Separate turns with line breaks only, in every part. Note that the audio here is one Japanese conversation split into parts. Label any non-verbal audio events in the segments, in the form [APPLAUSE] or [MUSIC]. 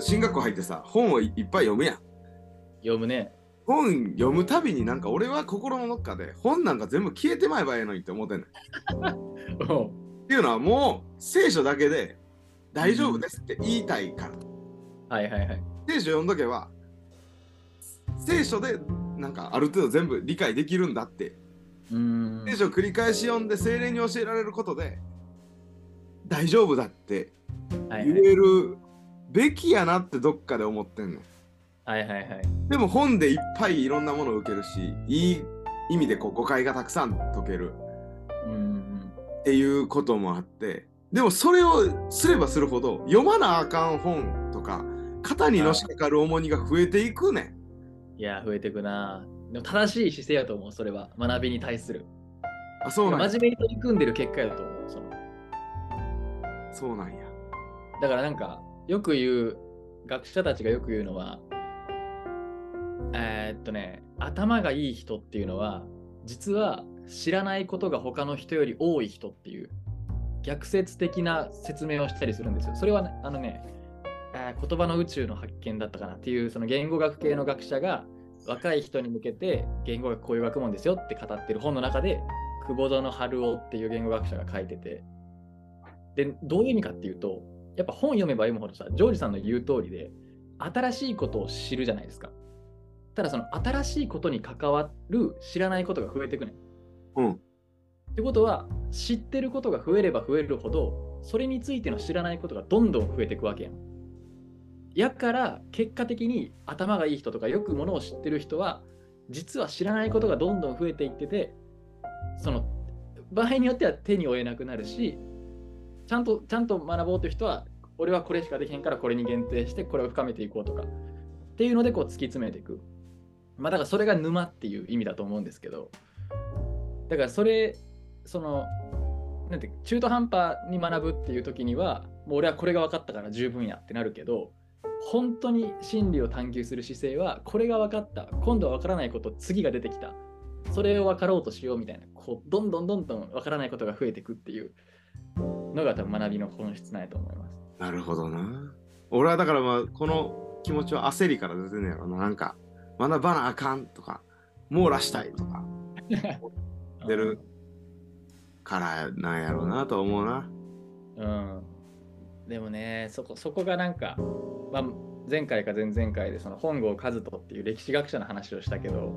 進学校入ってさ本をいっぱい読むやん
読むね。
本読むたびになんか俺は心の中で本なんか全部消えてまえばええのにって思ってんねん。[LAUGHS] っていうのはもう聖書だけで大丈夫ですって言いたいから。
はいはいはい。
聖書読んどけば聖書でなんかある程度全部理解できるんだって。
うーん。
聖書を繰り返し読んで精霊に教えられることで大丈夫だって言
はいはい
えるべきやなってどっかで思ってんねん。
はいはいはい。
でも本でいっぱいいろんなものを受けるしいい意味でこう誤解がたくさん解ける
うんうん。
っていうこともあってでもそれをすればするほど読まなあかん本とか肩にのしかかる重荷が増えていくねん。
いや、増えてくな。でも正しい姿勢やと思う、それは。学びに対する。
あそうなんや。
真面目に取り組んでる結果やと思う。その
そうなんや。
だからなんか、よく言う、学者たちがよく言うのは、えーっとね、頭がいい人っていうのは、実は知らないことが他の人より多い人っていう、逆説的な説明をしたりするんですよ。それはね、あのね、えー言葉の宇宙の発見だったかなっていう、その言語学系の学者が、若い人に向けて言語学こういう学問ですよって語ってる本の中で、久保園春夫っていう言語学者が書いてて、で、どういう意味かっていうと、やっぱ本読めば読むほどさ、ジョージさんの言う通りで、新しいことを知るじゃないですか。ただその新しいことに関わる知らないことが増えていくね。
うん。
ってことは、知ってることが増えれば増えるほど、それについての知らないことがどんどん増えていくわけやん。やから、結果的に頭がいい人とかよくものを知ってる人は、実は知らないことがどんどん増えていってて、その場合によっては手に負えなくなるし、ちゃんとちゃんと学ぼうという人は、俺はこれしかできへんからこれに限定してこれを深めていこうとかっていうのでこう突き詰めていく。まあだからそれが沼っていう意味だと思うんですけど、だからそれ、その、なんて中途半端に学ぶっていう時には、もう俺はこれが分かったから十分やってなるけど、本当に真理を探求する姿勢は、これが分かった、今度は分からないこと、次が出てきた、それを分かろうとしようみたいな、こうどんどんどんどん分からないことが増えていくっていうのが多分学びの本質ないと思います。
なるほどな。俺はだからまあこの気持ちは焦りから出てんねやろな。なんか学ばなあかんとか網羅したいとか出るからなんやろうなと思うな。
うん。でもね、そこそこがなんか、まあ、前回か前々回でその本郷和人っていう歴史学者の話をしたけど、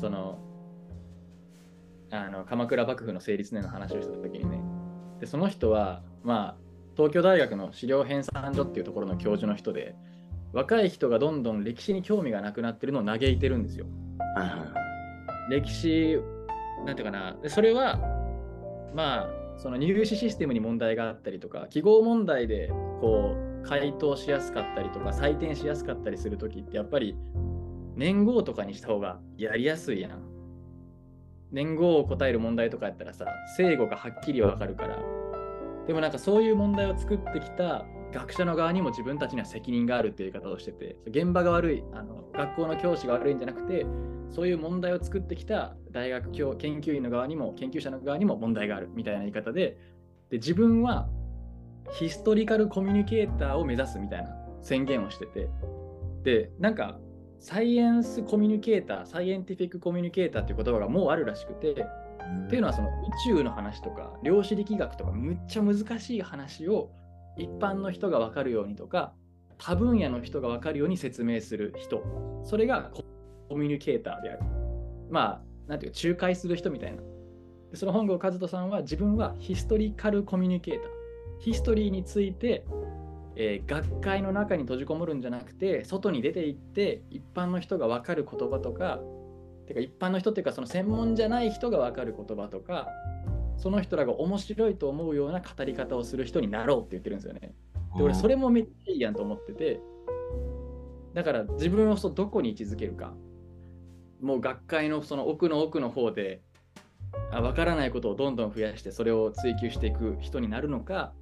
その、あの鎌倉幕府の成立年の話をした時にね、でその人は、まあ、東京大学の資料編纂所っていうところの教授の人で、若い人がどんどん歴史に興味がなくなってるのを嘆いてるんですよ。歴史、なんていうかな、でそれは、まあ、その入試システムに問題があったりとか、記号問題でこう回答しやすかったりとか、採点しやすかったりするときって、やっぱり年号とかにした方がやりやすいやん。年号を答える問題とかやったらさ、正誤がはっきりわかるから。でもなんかそういう問題を作ってきた学者の側にも自分たちには責任があるっていう言い方をしてて、現場が悪い、あの学校の教師が悪いんじゃなくて、そういう問題を作ってきた大学教研究員の側にも研究者の側にも問題があるみたいな言い方でで自分はヒストリカルコミュニケーターを目指すみたいな宣言をしててでなんかサイエンスコミュニケーターサイエンティフィックコミュニケーターっていう言葉がもうあるらしくてっていうのはその宇宙の話とか量子力学とかむっちゃ難しい話を一般の人が分かるようにとか多分野の人が分かるように説明する人それがコミュニケーターである。まあ、なんていうか、仲介する人みたいな。でその本郷和人さんは自分はヒストリカルコミュニケーター。ヒストリーについて、えー学会の中に閉じこもるんじゃなくて、外に出て行って、一般の人が分かる言葉とか、てか一般の人っていうか、その専門じゃない人が分かる言葉とか、その人らが面白いと思うような語り方をする人になろうって言ってるんですよね。で俺それもめっちゃいいやんと思ってて。だから自分をどこに位置づけるか。もう学会のその奥の奥の方であ分からないことをどんどん増やしてそれを追求していく人になるのか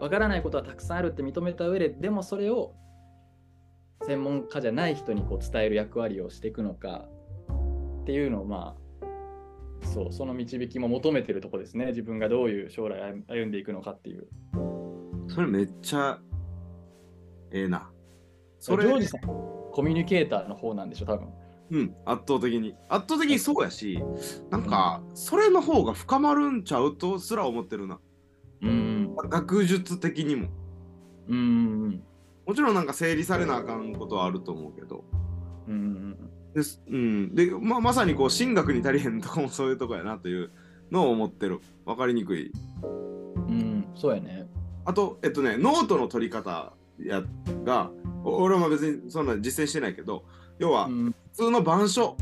分からないことはたくさんあるって認めた上ででもそれを専門家じゃない人にこう伝える役割をしていくのかっていうのをまあそうその導きも求めてるとこですね自分がどういう将来歩歩んでいくのかっていう。
それめっちゃええな。それ
ジョージさん、コミュニケーターの方なんでしょ、多分。
うん、圧倒的に。圧倒的にそうやし、なんか、それの方が深まるんちゃうとすら思ってるな。
うん。
学術的にも。
うん。
もちろんなんか整理されなあかんことはあると思うけど。
うん。
ですうん、で、ままさにこう、神学に足りへんとこもそういうとこやなというのを思ってる。わかりにくい。
うん。そうやね。
あと、えっとね、ノートの取り方やが、お俺は別にそんな実践してないけど、要は、
うん。
普通の板書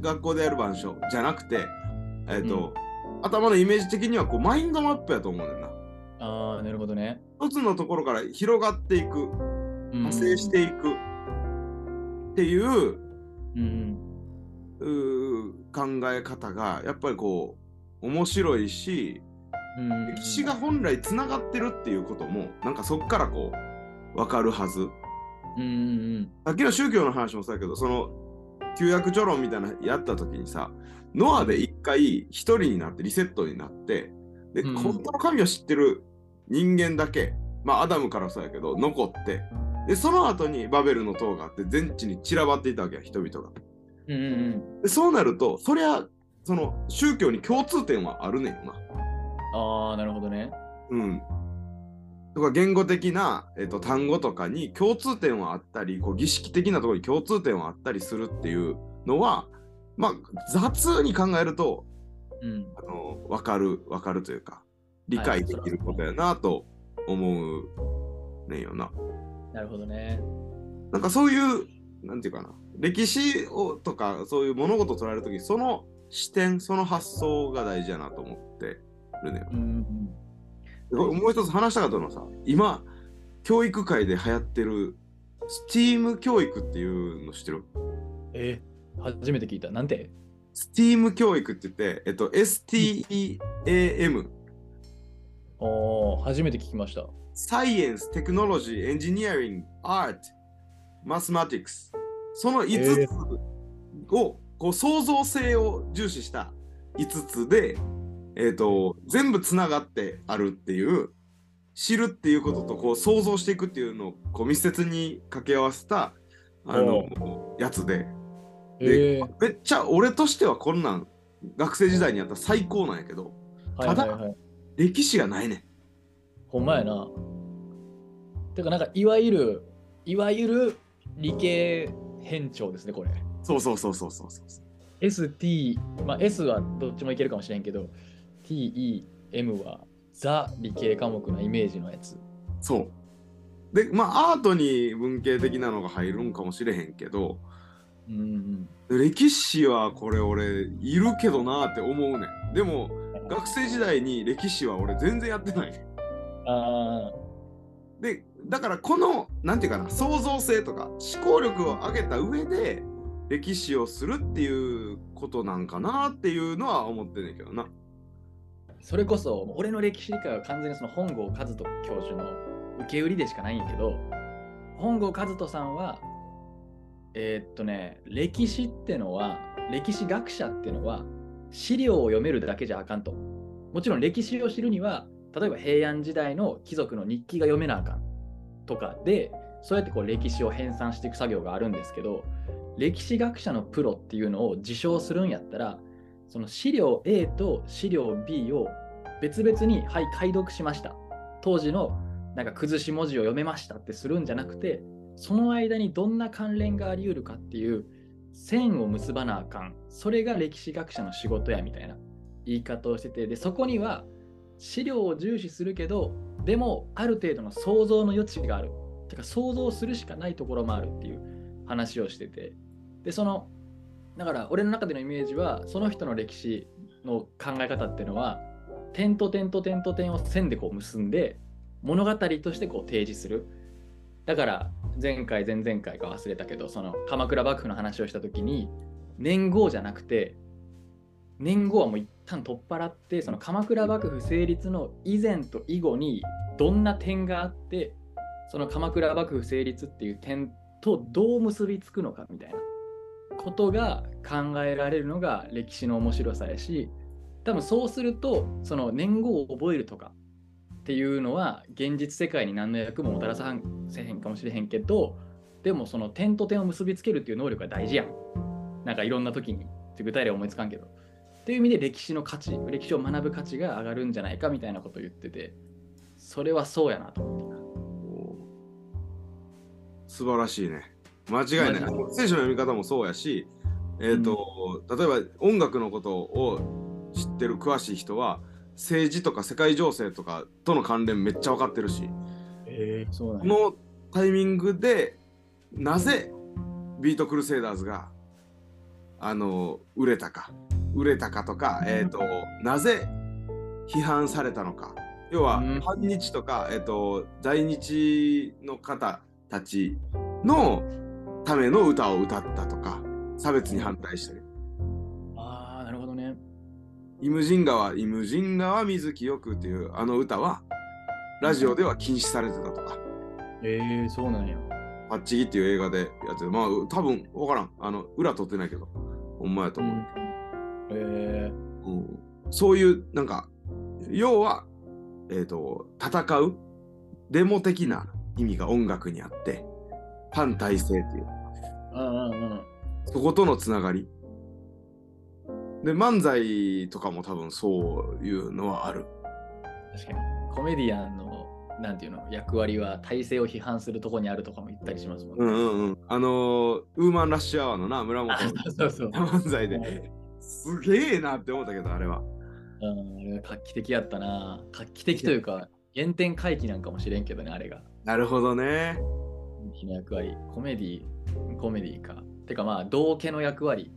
学校でやる板書じゃなくて、えっと頭のイメージ的にはこうマインドマップやと思うねんな。
ああ、なるほどね。
一つのところから広がっていく
うん
派生していくっていう
うん。
うー考え方がやっぱりこう面白いし
うん。
歴史が本来つながってるっていうこともなんかそっからこう分かるはず。
うん。うん。
さっきの宗教の話もそうやけどその旧約著論みたいなのやった時にさノアで一回一人になってリセットになってで、
うん
本当の神を知ってる人間だけまあアダムからそうやけど残ってでその後にバベルの塔があって全地に散らばっていたわけや人々が
うん。うん。
でそうなるとそりゃその宗教に共通点はあるねんよな
ああ、なるほどね。
うんとか言語的な、えっと単語とかに共通点はあったりこう儀式的なところに共通点はあったりするっていうのはまあ雑に考えると
うん。
あの分かる分かるというか理解できることやなと思うねんよな。
なるほどね。
なんかそういうなんていうかな歴史をとかそういう物事を捉えるときその視点その発想が大事やなと思ってるね。
うん。
でこれもう一つ話したかったのはさ今教育界で流行ってる STEAM 教育っていうの知ってる？
え初めて聞いた。なんて
?STEAM 教育って言って、えっと、STEAM
初めて聞きました。
サイエンス、テクノロジー、エンジニアリング、アート、マスマティクス。その5つを、こう創造性を重視した5つで、えっ、と、全部つながってあるっていう、知るっていうこととこう想像していくっていうのをこう密接に掛け合わせたあのやつでで、
え
めっちゃ俺としてはこんなん学生時代にやったら最高なんやけど
ー、はいはいはい。
歴史がないねん。
ほんまやな。てか、なんか、いわゆる、いわゆる理系変調ですね、これ。
そうそうそうそうそうそう。
ST、まあ、S はどっちもいけるかもしれんけど、TE、M はザ理系科目のイメージのやつ。
そう。で、まあ、アートに文系的なのが入るんかもしれへんけど、
うん
歴史はこれ俺、いるけどなって思うねん。でも、
うん。
学生時代に歴史は俺全然やってないね
あ
ん。で、だからこの、なんていうかな、創造性とか思考力を上げた上で、歴史をするっていうことなんかなっていうのは思ってんねんけどな。
ーそれこそ、俺の歴史理解は完全にその本郷和人教授の受け売りでしかないんやけど、本郷和人さんは、えーっとね、歴史ってのは、歴史学者ってのは、資料を読めるだけじゃあかんと。もちろん歴史を知るには、例えば平安時代の貴族の日記が読めなあかんとかで、そうやってこう歴史を編纂していく作業があるんですけど、歴史学者のプロっていうのを自称するんやったら、その資料 A と資料 B を別々に、はい、解読しました。当時のなんか崩し文字を読めましたってするんじゃなくて、その間にどんな関連があり得るかっていう線を結ばなあかん。それが歴史学者の仕事やみたいな言い方をしてて、で、そこには資料を重視するけど、でもある程度の想像の余地がある。てか想像するしかないところもあるっていう話をしてて。で、その、だから俺の中でのイメージは、その人の歴史の考え方っていうのは、点と点と点と点を線でこう結んで、物語としてこう提示する。だから前回前々回か忘れたけどその鎌倉幕府の話をした時に年号じゃなくて年号はもう一旦取っ払ってその鎌倉幕府成立の以前と以後にどんな点があってその鎌倉幕府成立っていう点とどう結びつくのかみたいなことが考えられるのが歴史の面白さやし多分そうするとその年号を覚えるとかっていうのは現実世界に何の役ももたらさせへんかもしれへんけどでもその点と点を結びつけるっていう能力が大事やん。なんかいろんな時に具体例は思いつかんけど。っていう意味で歴史の価値、歴史を学ぶ価値が上がるんじゃないかみたいなことを言ってて、それはそうやなと思って
素晴らしいね。間違いない。聖書の読み方もそうやし、えーと、うん、例えば音楽のことを知ってる詳しい人は政治とか世界情勢とかとの関連めっちゃ分かってるし、
えー、そう
このタイミングでなぜビートクルセイダーズがあの売れたか。売れたかとか、えーと、なぜ批判されたのか。要は、反日とか、えーと在日の方たちのための歌を歌ったとか差別に反対してる。イムジン川イムジン川水木よくっていうあの歌はラジオでは禁止されてたとか。
ええー、そうなんや。
パッチギっていう映画でやってまあ多分分からん。あの裏取ってないけどほんまやと思う。
うん、え
ー、うん、そういうなんか要はえっ、ー、と戦うデモ的な意味が音楽にあって反体制っていう,、
うんうんうん、
そことのつながりで漫才とかも多分そういうのはある
確かにコメディアンのなんていうの役割は体制を批判するとこにあるとかも言ったりしますもん
ね。うんうんうん、あのー、ウーマンラッシュアワーのな村本
そうそう [LAUGHS]
漫才ですげえなって思ったけどあれは。
うん、あれは画期的やったな。画期的というか原点回帰なんかもしれんけどねあれが。
なるほどね。
の役割、コメディ、コメディか。てかまあ、道家の役割。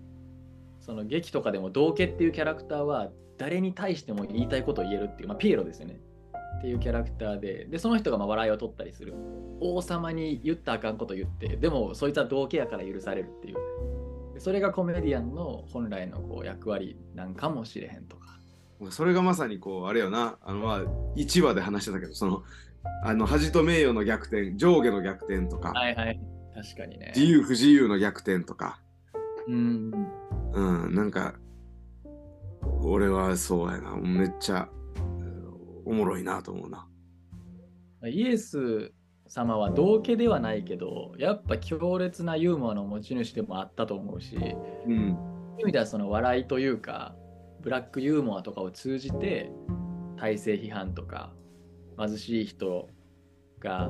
その劇とかでも道家っていうキャラクターは誰に対しても言いたいことを言えるっていう、まあ、ピエロですよね。っていうキャラクターで、で、その人がまあ笑いを取ったりする。王様に言ったらあかんこと言って、でもそいつは道家やから許されるっていう。それがコメディアンの本来のこう役割なんかもしれへんとか。
それがまさにこう、あれよな、あのまあ、1話で話してたけど、その、あの恥と名誉の逆転上下の逆転とか、
はいはい、確かにね
自由不自由の逆転とか
うん。
うん。なんか俺はそうやな。めっちゃおもろいなと思うな。
イエス様は道家ではないけどやっぱ強烈なユーモアの持ち主でもあったと思うし、
うん、
意味ではその笑いというかブラックユーモアとかを通じて体制批判とか貧しい人が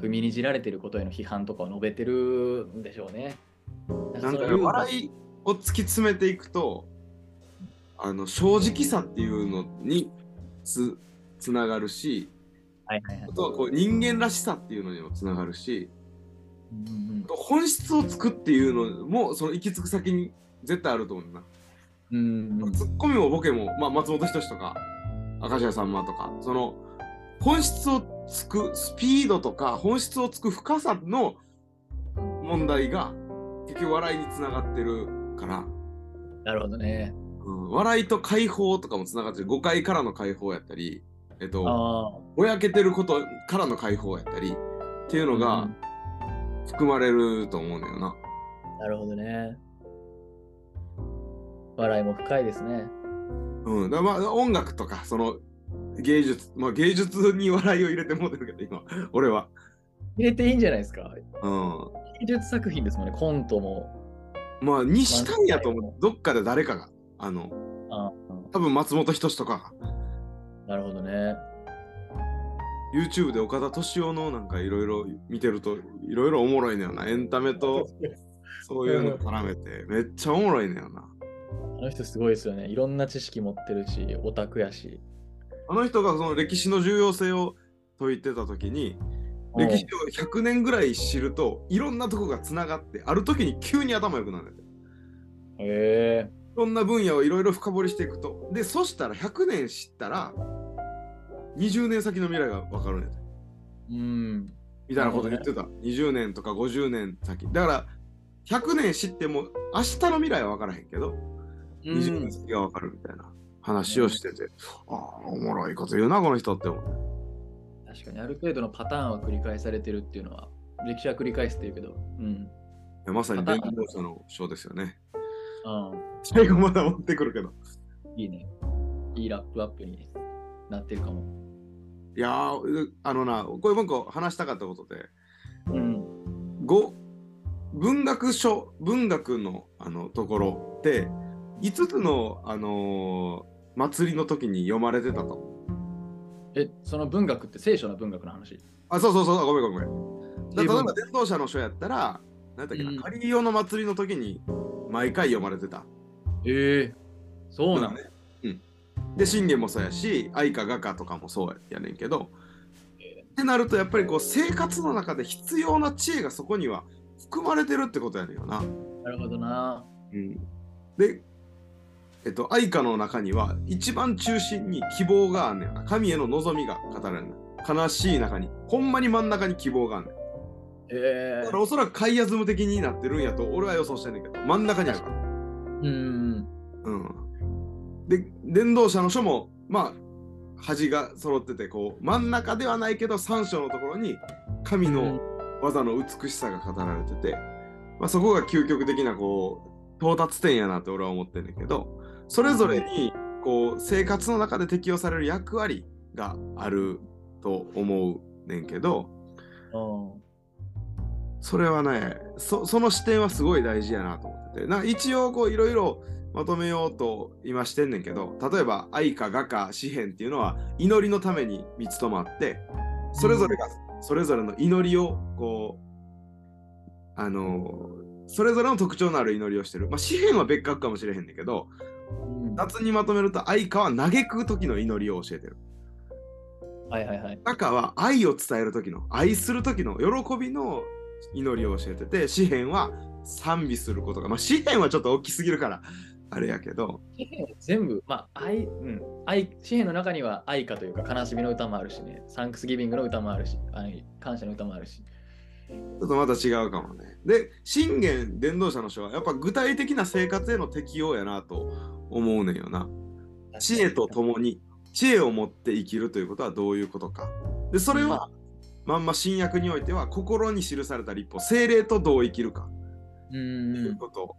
踏みにじられてることへの批判とかを述べてるんでしょうね。
なんか笑いを突き詰めていくとあの正直さっていうのにつつながるし、
はいはいはい、あ
とはこう人間らしさっていうのにもつながるし、
うんうん、
本質をつくっていうのもその行き着く先に絶対あると思うな。
うん、うん、
ツッコミもボケも、まあ、松本人志とか明石家さんまとかその本質をつくスピードとか本質をつく深さの問題が結局笑いにつながってるから。
なるほどね、
うん、笑いと解放とかもつながってる。誤解からの解放やったりえっとぼやけてることからの解放やったりっていうのが含まれると思うんだよな、
うん、なるほどね。笑いも深いですね。
うん。だまあ音楽とかその芸術、まあ芸術に笑いを入れてもうてるけど、今、俺は。
入れていいんじゃないですか？
うん。
芸術作品ですもんね、コントも。
まあ、にしたんやと思う。どっかで誰かが。あの、
あ
多分松本人志とか
なるほどね。
YouTube で岡田敏夫のなんかいろいろ見てるといろいろおもろいねよな。エンタメと [LAUGHS] そういうの絡めてめっちゃおもろいねよな。
あの人すごいですよね。いろんな知識持ってるし、オタクやし。
あの人がその歴史の重要性を説いてた時に歴史を100年ぐらい知るといろんなとこがつながってある時に急に頭良くなるんだよ。
へえ。
いろんな分野をいろいろ深掘りしていくと。で、そしたら100年知ったら20年先の未来が分かるんや
うん。
みたいなこと言ってた。ね、20年とか50年先。だから100年知っても明日の未来は分からへんけど、20年先が分かるみたいな。話をしてて、ああ、おもろいこと言うな、この人って思う。
確かに、ある程度のパターンは繰り返されてるっていうのは、歴史は繰り返すっていうけど、うん。
まさに伝道者の章ですよね。
うん。
最後まだ持ってくるけど。
いいね。いいラップアップになってるかも。
いやあのな、こういう文句を話したかったことで、
うん。
ご文学書文学のあのところって5つの、あのー祭りの時に読まれてたと。
え、その文学って聖書の文学の話？
あ、そうそうそう、ごめんごめん例えば伝道者の書やったら、なんだっけな、
うん
カリオの祭りの時に毎回読まれてた。
ええそうなの、
ね。うん。で、信玄もそうやし、愛花画家とかもそうやねんけど、ってなると、やっぱりこう生活の中で必要な知恵がそこには含まれてるってことやねんよな。
なるほどな。
うん、で、えっと、愛花の中には一番中心に希望があんねんな。神への望みが語られる。悲しい中に、ほんまに真ん中に希望があんねん。
ええ
だからおそらくカイアズム的になってるんやと俺は予想してんねんけど、真ん中にあるから。
うん。
うん。で、伝道者の書も、まあ、端が揃ってて、こう、真ん中ではないけど、三章のところに神の技の美しさが語られてて、まあ、そこが究極的な、こう、到達点やなって俺は思ってんねんけど、それぞれに、こう、生活の中で適用される役割があると思うねんけど、
うん。
それはねそ、その視点はすごい大事やなと思ってて、なんか一応こういろいろまとめようと今してんねんけど、例えば愛歌、画家、詩篇っていうのは祈りのために三つともあって、それぞれがそれぞれの祈りをこう、あのそれぞれの特徴のある祈りをしてる。まあ詩篇は別格かもしれへんねんけど、
うん
夏にまとめると愛歌は嘆く時の祈りを教えてる。
はいはいはい。
画家は愛を伝える時の愛する時の喜びの祈りを教えてて詩篇は賛美することがまあ詩篇はちょっと大きすぎるからあれやけど
詩篇全部、まあ、愛、うん、愛、詩篇の中には愛歌というか悲しみの歌もあるしね、サンクスギビングの歌もあるし、愛感謝の歌もあるし。
ちょっとまた違うかもね。で信玄伝道者の書はやっぱ具体的な生活への適用やなと思うねんよな。知恵とともに知恵を持って生きるということはどういうことか。でそれは、まんま新約においては心に記された立法精霊とどう生きるか。
う
というんこと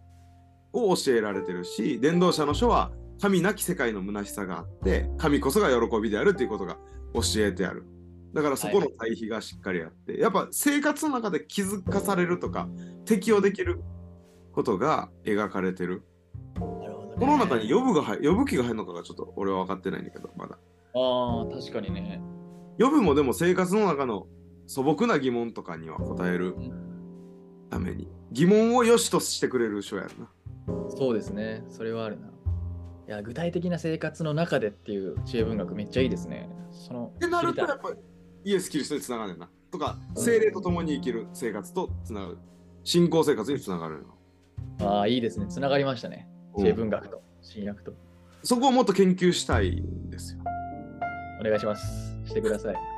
を教えられてるし、伝道者の書は神なき世界の虚しさがあって、神こそが喜びであるということが教えてある。だからそこの対比がしっかりあって、やっぱ生活の中で気づかされるとか、適用できることが描かれてる。この中に呼ぶが入呼ぶ気が入るのかがちょっと俺は分かってないんだけど、まだ。
ああ、確かにね。
呼ぶもでも生活の中の素朴な疑問とかには答えるために、疑問を良しとしてくれる書やるな。
そうですね。それはあるな。いや、具体的な生活の中でっていう知恵文学めっちゃいいですね。その、
ってなるとやっぱりイエス・キリストにつながるな。とか、精霊と共に生きる生活とつながる。信仰生活につながるの。
ああ、いいですね。つながりましたね。
うん
知恵文学と新約と。
そこをもっと研究したいんですよ。
お願いします。してください。